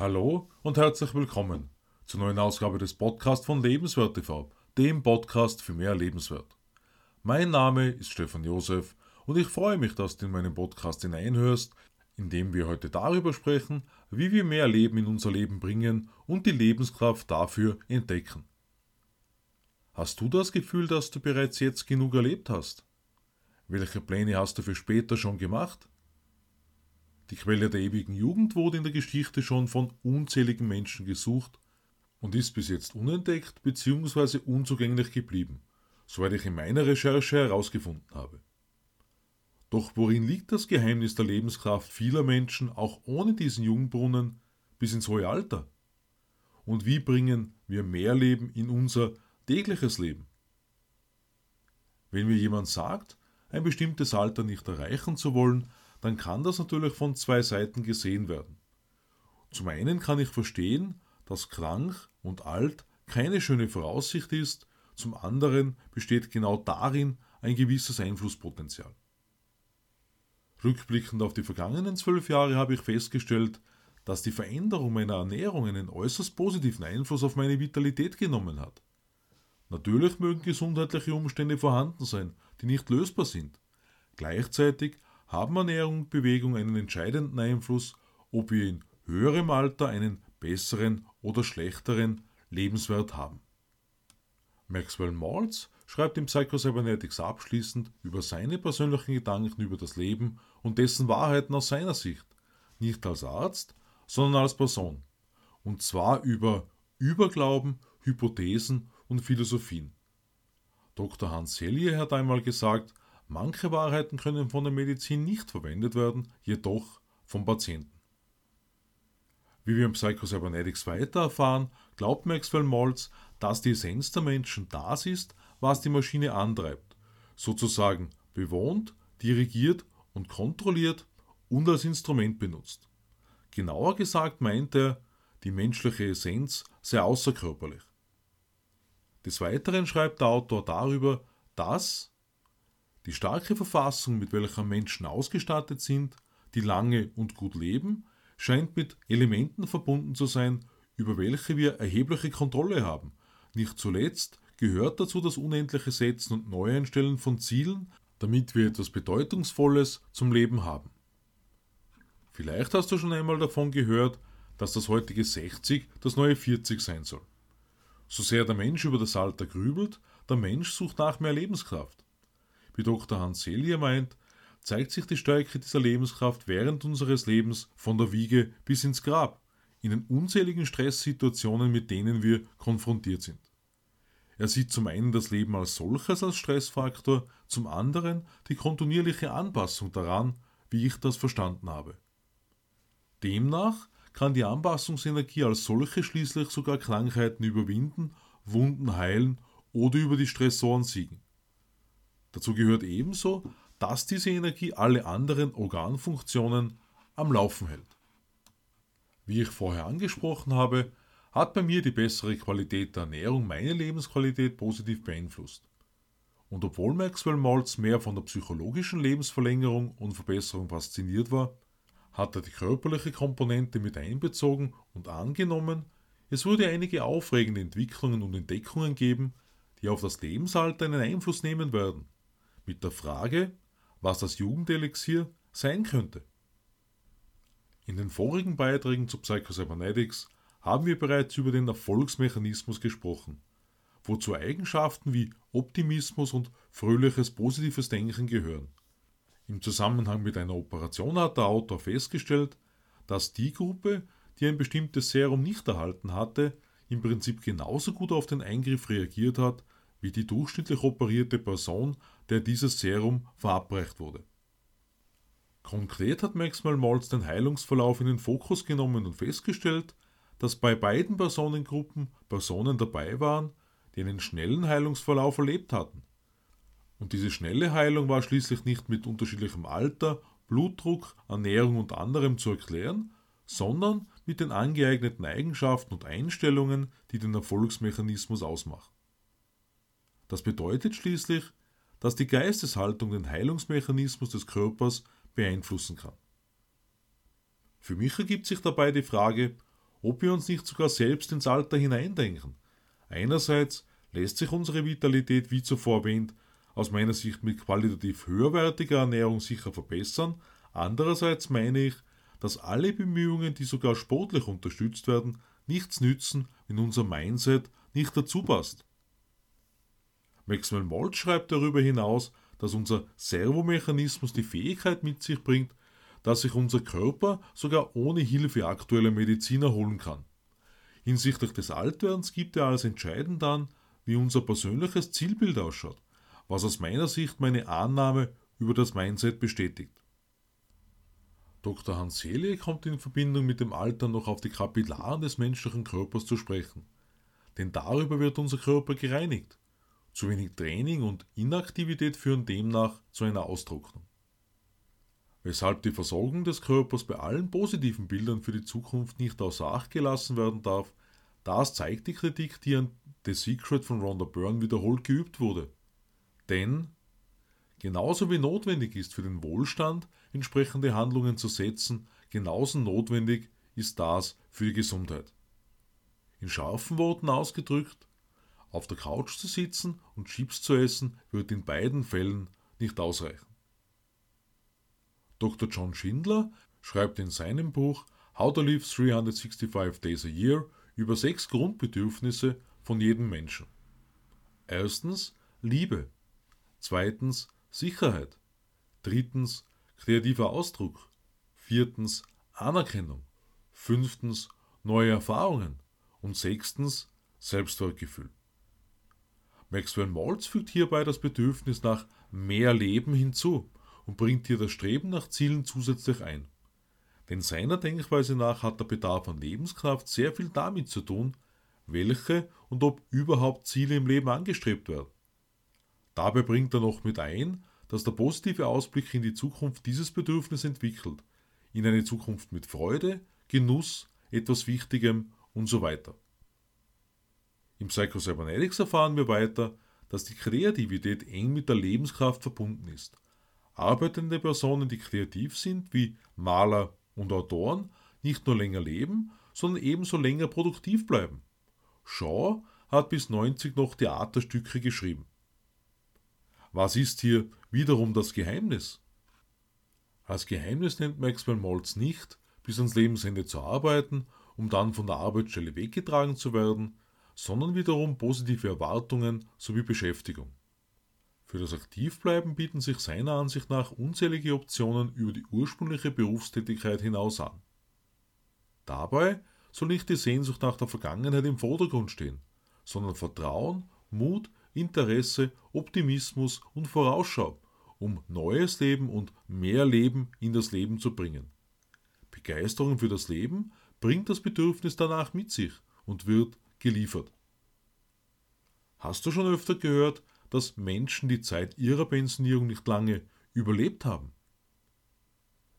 Hallo und herzlich willkommen zur neuen Ausgabe des Podcasts von Lebenswert TV, dem Podcast für mehr Lebenswert. Mein Name ist Stefan Josef und ich freue mich, dass du in meinen Podcast hineinhörst, in dem wir heute darüber sprechen, wie wir mehr Leben in unser Leben bringen und die Lebenskraft dafür entdecken. Hast du das Gefühl, dass du bereits jetzt genug erlebt hast? Welche Pläne hast du für später schon gemacht? Die Quelle der ewigen Jugend wurde in der Geschichte schon von unzähligen Menschen gesucht und ist bis jetzt unentdeckt bzw. unzugänglich geblieben, soweit ich in meiner Recherche herausgefunden habe. Doch worin liegt das Geheimnis der Lebenskraft vieler Menschen auch ohne diesen Jugendbrunnen bis ins hohe Alter? Und wie bringen wir mehr Leben in unser tägliches Leben? Wenn mir jemand sagt, ein bestimmtes Alter nicht erreichen zu wollen, dann kann das natürlich von zwei Seiten gesehen werden. Zum einen kann ich verstehen, dass krank und alt keine schöne Voraussicht ist, zum anderen besteht genau darin ein gewisses Einflusspotenzial. Rückblickend auf die vergangenen zwölf Jahre habe ich festgestellt, dass die Veränderung meiner Ernährung einen äußerst positiven Einfluss auf meine Vitalität genommen hat. Natürlich mögen gesundheitliche Umstände vorhanden sein, die nicht lösbar sind. Gleichzeitig haben Ernährung und Bewegung einen entscheidenden Einfluss, ob wir in höherem Alter einen besseren oder schlechteren Lebenswert haben. Maxwell Maltz schreibt im Psychocybernetics abschließend über seine persönlichen Gedanken über das Leben und dessen Wahrheiten aus seiner Sicht, nicht als Arzt, sondern als Person. Und zwar über Überglauben, Hypothesen und Philosophien. Dr. Hans Selye hat einmal gesagt, Manche Wahrheiten können von der Medizin nicht verwendet werden, jedoch vom Patienten. Wie wir im Psychocybernetics weiter erfahren, glaubt Maxwell Maltz, dass die Essenz der Menschen das ist, was die Maschine antreibt, sozusagen bewohnt, dirigiert und kontrolliert und als Instrument benutzt. Genauer gesagt meint er, die menschliche Essenz sei außerkörperlich. Des Weiteren schreibt der Autor darüber, dass, die starke Verfassung, mit welcher Menschen ausgestattet sind, die lange und gut leben, scheint mit Elementen verbunden zu sein, über welche wir erhebliche Kontrolle haben. Nicht zuletzt gehört dazu das unendliche Setzen und Neueinstellen von Zielen, damit wir etwas Bedeutungsvolles zum Leben haben. Vielleicht hast du schon einmal davon gehört, dass das heutige 60 das neue 40 sein soll. So sehr der Mensch über das Alter grübelt, der Mensch sucht nach mehr Lebenskraft wie Dr. Hans Selye meint, zeigt sich die Stärke dieser Lebenskraft während unseres Lebens von der Wiege bis ins Grab, in den unzähligen Stresssituationen, mit denen wir konfrontiert sind. Er sieht zum einen das Leben als solches als Stressfaktor, zum anderen die kontinuierliche Anpassung daran, wie ich das verstanden habe. Demnach kann die Anpassungsenergie als solche schließlich sogar Krankheiten überwinden, Wunden heilen oder über die Stressoren siegen. Dazu gehört ebenso, dass diese Energie alle anderen Organfunktionen am Laufen hält. Wie ich vorher angesprochen habe, hat bei mir die bessere Qualität der Ernährung meine Lebensqualität positiv beeinflusst. Und obwohl Maxwell Maltz mehr von der psychologischen Lebensverlängerung und Verbesserung fasziniert war, hat er die körperliche Komponente mit einbezogen und angenommen, es würde einige aufregende Entwicklungen und Entdeckungen geben, die auf das Lebensalter einen Einfluss nehmen werden mit der Frage, was das Jugendelixier sein könnte. In den vorigen Beiträgen zu Psychocybernetics haben wir bereits über den Erfolgsmechanismus gesprochen, wozu Eigenschaften wie Optimismus und fröhliches positives Denken gehören. Im Zusammenhang mit einer Operation hat der Autor festgestellt, dass die Gruppe, die ein bestimmtes Serum nicht erhalten hatte, im Prinzip genauso gut auf den Eingriff reagiert hat wie die durchschnittlich operierte Person, der dieses Serum verabreicht wurde. Konkret hat Maxwell Maltz den Heilungsverlauf in den Fokus genommen und festgestellt, dass bei beiden Personengruppen Personen dabei waren, die einen schnellen Heilungsverlauf erlebt hatten. Und diese schnelle Heilung war schließlich nicht mit unterschiedlichem Alter, Blutdruck, Ernährung und anderem zu erklären, sondern mit den angeeigneten Eigenschaften und Einstellungen, die den Erfolgsmechanismus ausmachen. Das bedeutet schließlich, dass die Geisteshaltung den Heilungsmechanismus des Körpers beeinflussen kann. Für mich ergibt sich dabei die Frage, ob wir uns nicht sogar selbst ins Alter hineindenken. Einerseits lässt sich unsere Vitalität, wie zuvor erwähnt, aus meiner Sicht mit qualitativ höherwertiger Ernährung sicher verbessern. Andererseits meine ich, dass alle Bemühungen, die sogar sportlich unterstützt werden, nichts nützen, wenn unser Mindset nicht dazu passt. Maxwell Maltz schreibt darüber hinaus, dass unser Servomechanismus die Fähigkeit mit sich bringt, dass sich unser Körper sogar ohne Hilfe aktueller Medizin erholen kann. Hinsichtlich des Altwerdens gibt er als entscheidend an, wie unser persönliches Zielbild ausschaut, was aus meiner Sicht meine Annahme über das Mindset bestätigt. Dr. Hans Seele kommt in Verbindung mit dem Alter noch auf die Kapillaren des menschlichen Körpers zu sprechen. Denn darüber wird unser Körper gereinigt. Zu wenig Training und Inaktivität führen demnach zu einer Austrocknung weshalb die Versorgung des Körpers bei allen positiven Bildern für die Zukunft nicht außer Acht gelassen werden darf, das zeigt die Kritik, die an The Secret von Rhonda Byrne wiederholt geübt wurde. Denn genauso wie notwendig ist für den Wohlstand, entsprechende Handlungen zu setzen, genauso notwendig ist das für die Gesundheit. In scharfen Worten ausgedrückt, auf der Couch zu sitzen und Chips zu essen, wird in beiden Fällen nicht ausreichen. Dr. John Schindler schreibt in seinem Buch How to Live 365 Days a Year über sechs Grundbedürfnisse von jedem Menschen. Erstens Liebe. Zweitens Sicherheit. Drittens kreativer Ausdruck. Viertens Anerkennung. Fünftens neue Erfahrungen. Und sechstens Selbstwertgefühl. Maxwell Maltz fügt hierbei das Bedürfnis nach mehr Leben hinzu und bringt hier das Streben nach Zielen zusätzlich ein. Denn seiner Denkweise nach hat der Bedarf an Lebenskraft sehr viel damit zu tun, welche und ob überhaupt Ziele im Leben angestrebt werden. Dabei bringt er noch mit ein, dass der positive Ausblick in die Zukunft dieses Bedürfnis entwickelt, in eine Zukunft mit Freude, Genuss, etwas Wichtigem und so weiter. Im Psychocybernetics erfahren wir weiter, dass die Kreativität eng mit der Lebenskraft verbunden ist Arbeitende Personen, die kreativ sind, wie Maler und Autoren, nicht nur länger leben, sondern ebenso länger produktiv bleiben. Shaw hat bis 90 noch Theaterstücke geschrieben. Was ist hier wiederum das Geheimnis? Als Geheimnis nennt Maxwell Maltz nicht, bis ans Lebensende zu arbeiten, um dann von der Arbeitsstelle weggetragen zu werden, sondern wiederum positive Erwartungen sowie Beschäftigung. Für das Aktivbleiben bieten sich seiner Ansicht nach unzählige Optionen über die ursprüngliche Berufstätigkeit hinaus an. Dabei soll nicht die Sehnsucht nach der Vergangenheit im Vordergrund stehen, sondern Vertrauen, Mut, Interesse, Optimismus und Vorausschau, um neues Leben und mehr Leben in das Leben zu bringen. Begeisterung für das Leben bringt das Bedürfnis danach mit sich und wird geliefert. Hast du schon öfter gehört, dass Menschen die Zeit ihrer Pensionierung nicht lange überlebt haben.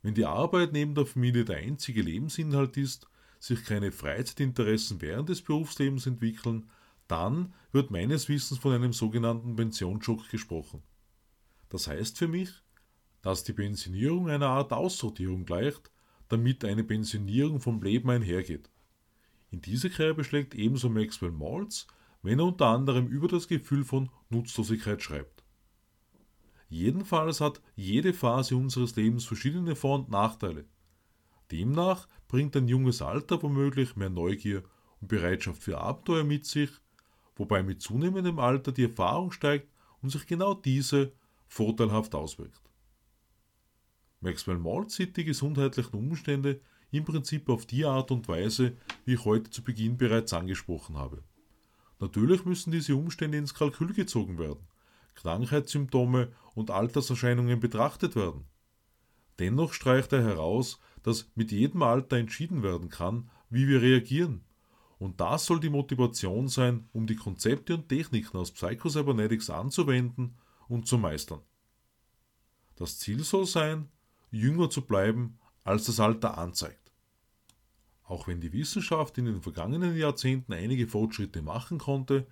Wenn die Arbeit neben der Familie der einzige Lebensinhalt ist, sich keine Freizeitinteressen während des Berufslebens entwickeln, dann wird meines Wissens von einem sogenannten Pensionsschock gesprochen. Das heißt für mich, dass die Pensionierung einer Art Aussortierung gleicht, damit eine Pensionierung vom Leben einhergeht. In diese Kerbe schlägt ebenso Maxwell Maltz wenn er unter anderem über das Gefühl von Nutzlosigkeit schreibt. Jedenfalls hat jede Phase unseres Lebens verschiedene Vor- und Nachteile. Demnach bringt ein junges Alter womöglich mehr Neugier und Bereitschaft für Abenteuer mit sich, wobei mit zunehmendem Alter die Erfahrung steigt und sich genau diese vorteilhaft auswirkt. Maxwell Maltz sieht die gesundheitlichen Umstände im Prinzip auf die Art und Weise, wie ich heute zu Beginn bereits angesprochen habe. Natürlich müssen diese Umstände ins Kalkül gezogen werden, Krankheitssymptome und Alterserscheinungen betrachtet werden. Dennoch streicht er heraus, dass mit jedem Alter entschieden werden kann, wie wir reagieren. Und das soll die Motivation sein, um die Konzepte und Techniken aus Psychocybernetics anzuwenden und zu meistern. Das Ziel soll sein, jünger zu bleiben, als das Alter anzeigt. Auch wenn die Wissenschaft in den vergangenen Jahrzehnten einige Fortschritte machen konnte,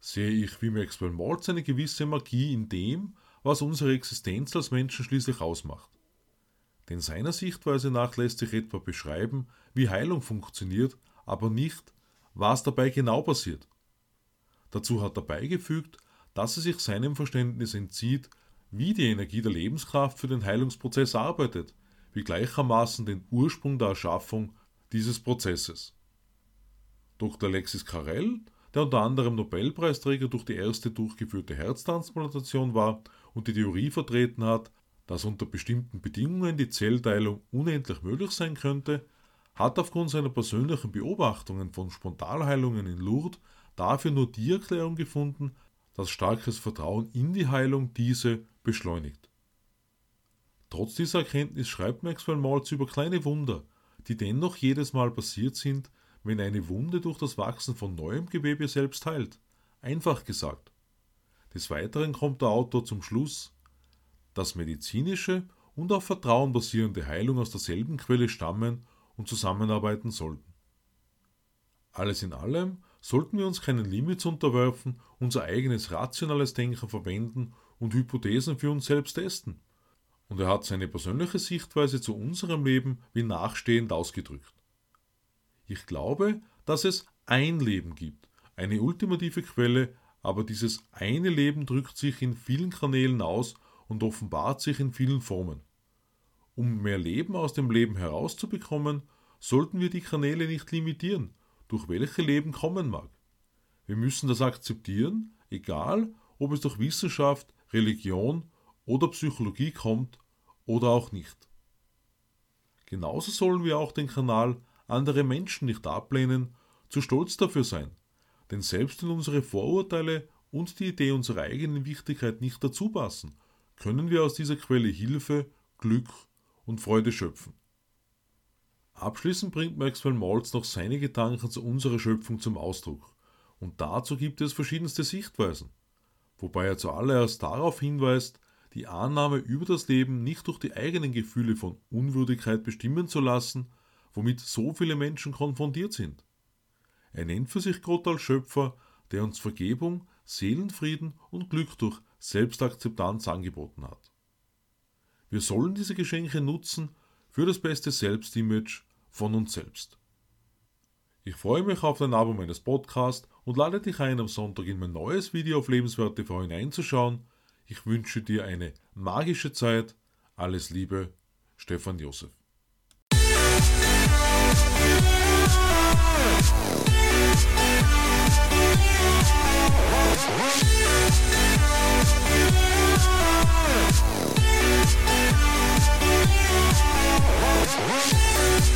sehe ich wie Maxwell Maltz eine gewisse Magie in dem, was unsere Existenz als Menschen schließlich ausmacht. Denn seiner Sichtweise nach lässt sich etwa beschreiben, wie Heilung funktioniert, aber nicht, was dabei genau passiert. Dazu hat er beigefügt, dass es sich seinem Verständnis entzieht, wie die Energie der Lebenskraft für den Heilungsprozess arbeitet, wie gleichermaßen den Ursprung der Erschaffung dieses Prozesses. Dr. Alexis Carrel, der unter anderem Nobelpreisträger durch die erste durchgeführte Herztransplantation war und die Theorie vertreten hat, dass unter bestimmten Bedingungen die Zellteilung unendlich möglich sein könnte, hat aufgrund seiner persönlichen Beobachtungen von Spontanheilungen in Lourdes dafür nur die Erklärung gefunden, dass starkes Vertrauen in die Heilung diese beschleunigt. Trotz dieser Erkenntnis schreibt Maxwell Maltz über kleine Wunder, die dennoch jedes Mal passiert sind, wenn eine Wunde durch das Wachsen von neuem Gewebe selbst heilt. Einfach gesagt. Des Weiteren kommt der Autor zum Schluss, dass medizinische und auf Vertrauen basierende Heilung aus derselben Quelle stammen und zusammenarbeiten sollten. Alles in allem sollten wir uns keinen Limits unterwerfen, unser eigenes rationales Denken verwenden und Hypothesen für uns selbst testen. Und er hat seine persönliche Sichtweise zu unserem Leben wie nachstehend ausgedrückt. Ich glaube, dass es ein Leben gibt, eine ultimative Quelle, aber dieses eine Leben drückt sich in vielen Kanälen aus und offenbart sich in vielen Formen. Um mehr Leben aus dem Leben herauszubekommen, sollten wir die Kanäle nicht limitieren, durch welche Leben kommen mag. Wir müssen das akzeptieren, egal ob es durch Wissenschaft, Religion oder Psychologie kommt oder auch nicht. Genauso sollen wir auch den Kanal andere Menschen nicht ablehnen, zu stolz dafür sein, denn selbst wenn unsere Vorurteile und die Idee unserer eigenen Wichtigkeit nicht dazu passen, können wir aus dieser Quelle Hilfe, Glück und Freude schöpfen. Abschließend bringt Maxwell Maltz noch seine Gedanken zu unserer Schöpfung zum Ausdruck. Und dazu gibt es verschiedenste Sichtweisen. Wobei er zuallererst darauf hinweist, die Annahme über das Leben nicht durch die eigenen Gefühle von Unwürdigkeit bestimmen zu lassen, womit so viele Menschen konfrontiert sind. Er nennt für sich Gott als Schöpfer, der uns Vergebung, Seelenfrieden und Glück durch Selbstakzeptanz angeboten hat. Wir sollen diese Geschenke nutzen für das beste Selbstimage von uns selbst. Ich freue mich auf dein Abo meines Podcasts und lade dich ein, am Sonntag in mein neues Video auf Lebenswert TV hineinzuschauen. Ich wünsche dir eine magische Zeit. Alles Liebe, Stefan Josef. We'll